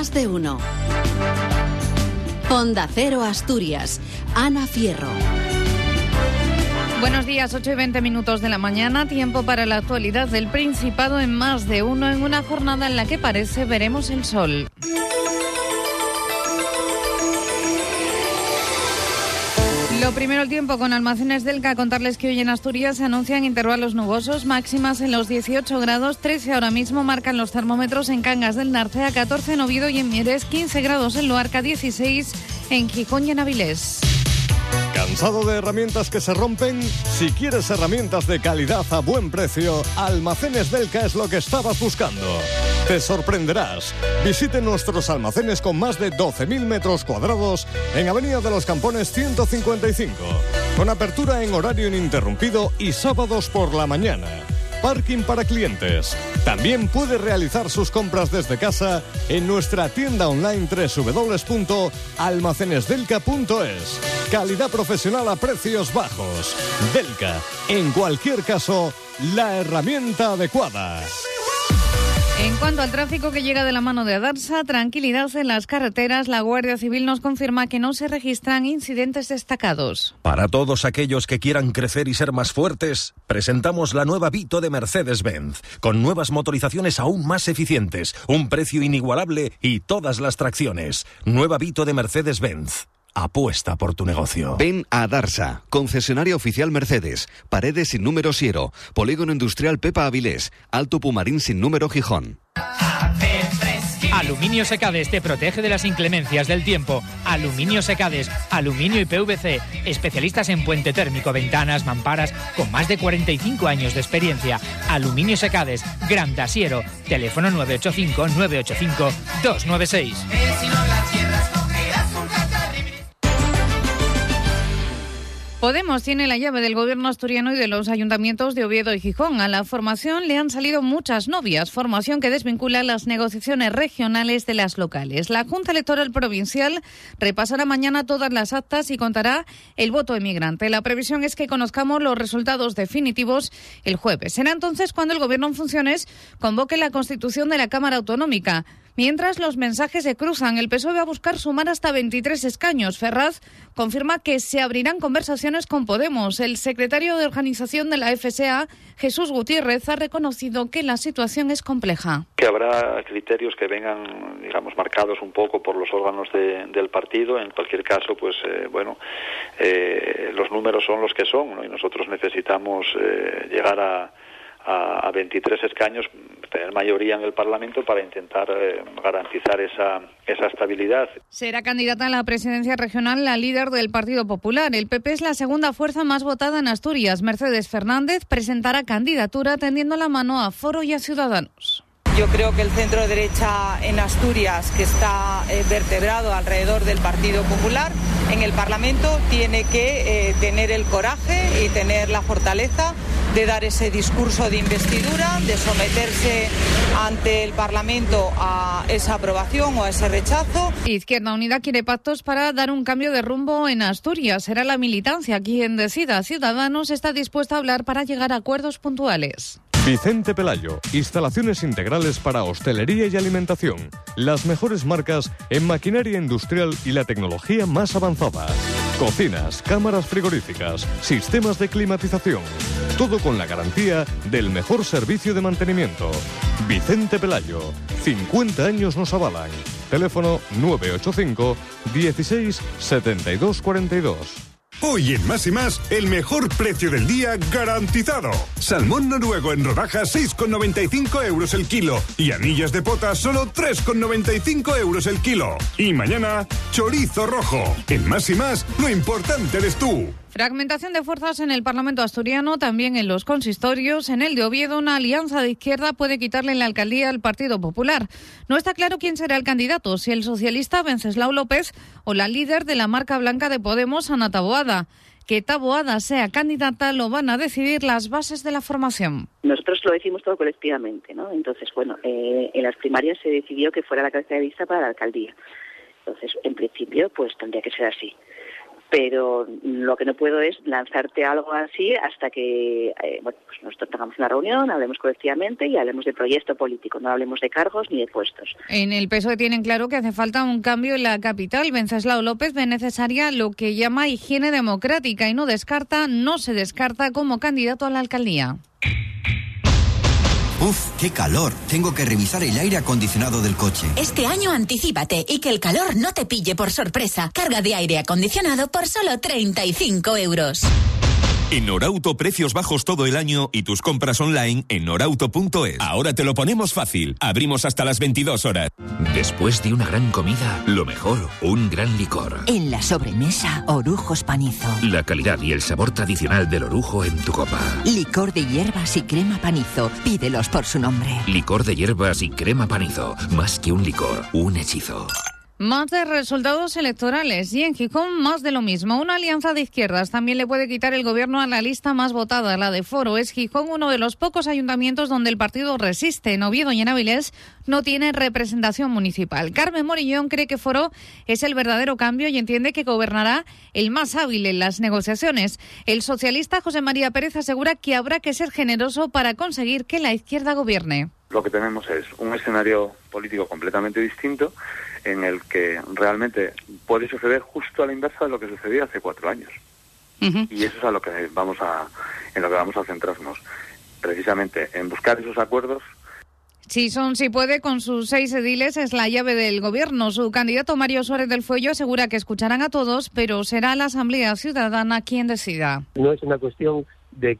Más de uno. Honda Cero Asturias. Ana Fierro. Buenos días, 8 y 20 minutos de la mañana, tiempo para la actualidad del Principado en más de uno en una jornada en la que parece veremos el sol. Lo primero el tiempo con almacenes Delca. Contarles que hoy en Asturias se anuncian intervalos nubosos, máximas en los 18 grados, 13 ahora mismo marcan los termómetros en Cangas del Narcea, 14 en Oviedo y en Mieres, 15 grados en Luarca, 16 en Gijón y en Avilés. ¿Cansado de herramientas que se rompen? Si quieres herramientas de calidad a buen precio, Almacenes Delca es lo que estabas buscando. Te sorprenderás. Visite nuestros almacenes con más de 12.000 metros cuadrados en Avenida de los Campones 155, con apertura en horario ininterrumpido y sábados por la mañana parking para clientes. También puede realizar sus compras desde casa en nuestra tienda online www.almacenesdelca.es. Calidad profesional a precios bajos. Delca, en cualquier caso, la herramienta adecuada. En cuanto al tráfico que llega de la mano de Adarsa, tranquilidad en las carreteras. La Guardia Civil nos confirma que no se registran incidentes destacados. Para todos aquellos que quieran crecer y ser más fuertes, presentamos la nueva Vito de Mercedes-Benz, con nuevas motorizaciones aún más eficientes, un precio inigualable y todas las tracciones. Nueva Vito de Mercedes-Benz. Apuesta por tu negocio. Ven a Darsa, concesionario oficial Mercedes, Paredes sin número Siero, Polígono Industrial Pepa Avilés, Alto Pumarín sin número Gijón. Aluminio Secades te protege de las inclemencias del tiempo. Aluminio Secades, aluminio y PVC, especialistas en puente térmico, ventanas, mamparas, con más de 45 años de experiencia. Aluminio Secades, Gran Dasiero, teléfono 985 985 296. Podemos tiene la llave del gobierno asturiano y de los ayuntamientos de Oviedo y Gijón. A la formación le han salido muchas novias, formación que desvincula las negociaciones regionales de las locales. La Junta Electoral Provincial repasará mañana todas las actas y contará el voto emigrante. La previsión es que conozcamos los resultados definitivos el jueves. Será entonces cuando el gobierno en funciones convoque la constitución de la Cámara Autonómica. Mientras los mensajes se cruzan, el PSOE va a buscar sumar hasta 23 escaños. Ferraz confirma que se abrirán conversaciones con Podemos. El secretario de organización de la FSA, Jesús Gutiérrez, ha reconocido que la situación es compleja. Que habrá criterios que vengan, digamos, marcados un poco por los órganos del partido. En cualquier caso, pues, eh, bueno, eh, los números son los que son y nosotros necesitamos eh, llegar a a, 23 escaños, tener mayoría en el Parlamento para intentar eh, garantizar esa, esa estabilidad. Será candidata a la presidencia regional la líder del Partido Popular. El PP es la segunda fuerza más votada en Asturias. Mercedes Fernández presentará candidatura tendiendo la mano a Foro y a Ciudadanos. Yo creo que el centro derecha en Asturias, que está eh, vertebrado alrededor del Partido Popular, en el Parlamento tiene que eh, tener el coraje y tener la fortaleza de dar ese discurso de investidura, de someterse ante el Parlamento a esa aprobación o a ese rechazo. Izquierda Unida quiere pactos para dar un cambio de rumbo en Asturias. Será la militancia quien decida. Ciudadanos está dispuesta a hablar para llegar a acuerdos puntuales. Vicente Pelayo, instalaciones integrales para hostelería y alimentación. Las mejores marcas en maquinaria industrial y la tecnología más avanzada. Cocinas, cámaras frigoríficas, sistemas de climatización. Todo con la garantía del mejor servicio de mantenimiento. Vicente Pelayo, 50 años nos avalan. Teléfono 985 16 72 42. Hoy en Más y Más, el mejor precio del día garantizado. Salmón noruego en rodajas 6,95 euros el kilo. Y anillas de pota solo 3,95 euros el kilo. Y mañana, chorizo rojo. En Más y Más, lo importante eres tú. Fragmentación de fuerzas en el Parlamento asturiano, también en los consistorios. En el de Oviedo, una alianza de izquierda puede quitarle la alcaldía al Partido Popular. No está claro quién será el candidato, si el socialista Venceslao López o la líder de la marca blanca de Podemos, Ana Taboada. Que Taboada sea candidata lo van a decidir las bases de la formación. Nosotros lo decimos todo colectivamente, ¿no? Entonces, bueno, eh, en las primarias se decidió que fuera la cabeza de lista para la alcaldía. Entonces, en principio, pues tendría que ser así pero lo que no puedo es lanzarte algo así hasta que eh, bueno, pues nosotros tengamos una reunión, hablemos colectivamente y hablemos de proyecto político, no hablemos de cargos ni de puestos. En el PSOE tienen claro que hace falta un cambio en la capital. Venceslao López ve necesaria lo que llama higiene democrática y no descarta, no se descarta como candidato a la alcaldía. Uf, qué calor. Tengo que revisar el aire acondicionado del coche. Este año anticípate y que el calor no te pille por sorpresa. Carga de aire acondicionado por solo 35 euros. En Norauto precios bajos todo el año y tus compras online en norauto.es. Ahora te lo ponemos fácil. Abrimos hasta las 22 horas. Después de una gran comida, lo mejor, un gran licor. En la sobremesa, Orujos Panizo. La calidad y el sabor tradicional del orujo en tu copa. Licor de hierbas y crema panizo. Pídelos por su nombre. Licor de hierbas y crema panizo. Más que un licor, un hechizo. Más de resultados electorales y en Gijón más de lo mismo. Una alianza de izquierdas también le puede quitar el gobierno a la lista más votada, la de Foro. Es Gijón uno de los pocos ayuntamientos donde el partido resiste. En Oviedo y en Avilés no tiene representación municipal. Carmen Morillón cree que Foro es el verdadero cambio y entiende que gobernará el más hábil en las negociaciones. El socialista José María Pérez asegura que habrá que ser generoso para conseguir que la izquierda gobierne. Lo que tenemos es un escenario político completamente distinto en el que realmente puede suceder justo a la inversa de lo que sucedía hace cuatro años. Y eso es a lo que vamos a, en lo que vamos a centrarnos, precisamente en buscar esos acuerdos. Si son, si puede, con sus seis ediles es la llave del gobierno. Su candidato Mario Suárez del Fuello asegura que escucharán a todos, pero será la Asamblea Ciudadana quien decida. No es una cuestión de,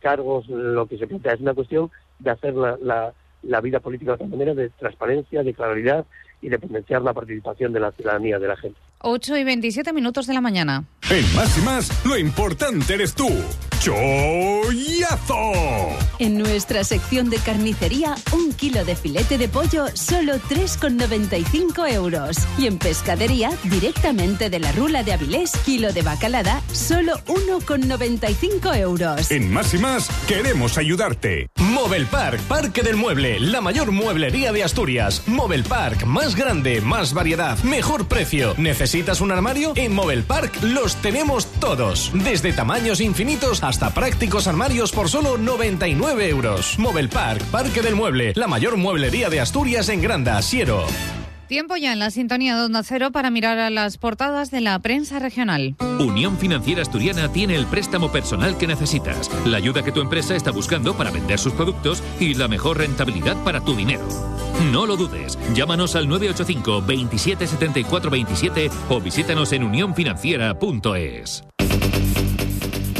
cargos lo que se plantea, es una cuestión de hacer la, la vida política de otra manera, de transparencia, de claridad y de potenciar la participación de la ciudadanía, de la gente. 8 y 27 minutos de la mañana. En Más y Más, lo importante eres tú. ¡Chollazo! En nuestra sección de carnicería, un kilo de filete de pollo, solo 3,95 euros. Y en pescadería, directamente de la rula de Avilés, kilo de bacalada, solo 1,95 euros. En Más y Más, queremos ayudarte. Mobile Park, Parque del Mueble, la mayor mueblería de Asturias. Mobile Park, más grande, más variedad, mejor precio. ¿Necesitas un armario? En Mobile Park los tenemos todos. Desde tamaños infinitos hasta prácticos armarios por solo 99 euros. Mobile Park, Parque del Mueble, la mayor mueblería de Asturias en Granda, Siero. Tiempo ya en la sintonía de Onda Cero para mirar a las portadas de la prensa regional. Unión Financiera Asturiana tiene el préstamo personal que necesitas, la ayuda que tu empresa está buscando para vender sus productos y la mejor rentabilidad para tu dinero. No lo dudes, llámanos al 985 27 74 27 o visítanos en unionfinanciera.es.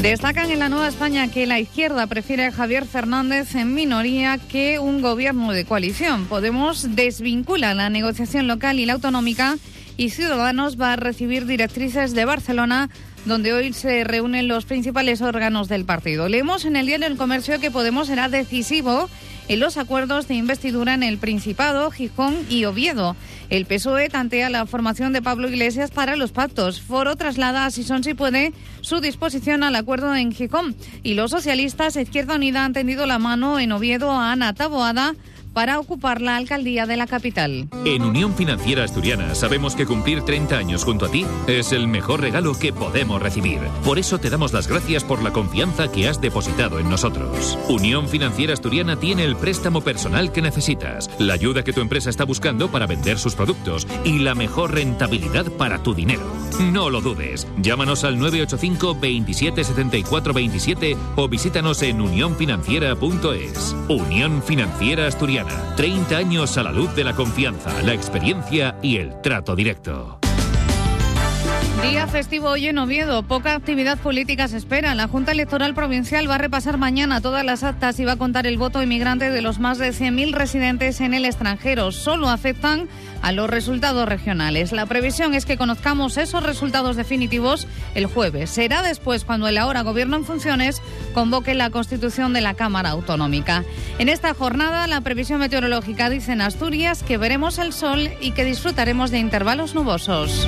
Destacan en la Nueva España que la izquierda prefiere a Javier Fernández en minoría que un gobierno de coalición. Podemos desvincula la negociación local y la autonómica y Ciudadanos va a recibir directrices de Barcelona donde hoy se reúnen los principales órganos del partido. Leemos en el diario El Comercio que Podemos será decisivo en los acuerdos de investidura en el Principado, Gijón y Oviedo. El PSOE tantea la formación de Pablo Iglesias para los pactos. Foro traslada a si son si puede su disposición al acuerdo en Gijón. Y los socialistas, Izquierda Unida, han tendido la mano en Oviedo a Ana Taboada para ocupar la alcaldía de la capital. En Unión Financiera Asturiana sabemos que cumplir 30 años junto a ti es el mejor regalo que podemos recibir. Por eso te damos las gracias por la confianza que has depositado en nosotros. Unión Financiera Asturiana tiene el préstamo personal que necesitas, la ayuda que tu empresa está buscando para vender sus productos y la mejor rentabilidad para tu dinero. No lo dudes. Llámanos al 985 27 74 27 o visítanos en unionfinanciera.es. Unión Financiera Asturiana 30 años a la luz de la confianza, la experiencia y el trato directo. Día festivo hoy en Oviedo. Poca actividad política se espera. La Junta Electoral Provincial va a repasar mañana todas las actas y va a contar el voto inmigrante de los más de 100.000 residentes en el extranjero. Solo afectan a los resultados regionales. La previsión es que conozcamos esos resultados definitivos el jueves. Será después cuando el ahora gobierno en funciones convoque la constitución de la Cámara Autonómica. En esta jornada, la previsión meteorológica dice en Asturias que veremos el sol y que disfrutaremos de intervalos nubosos.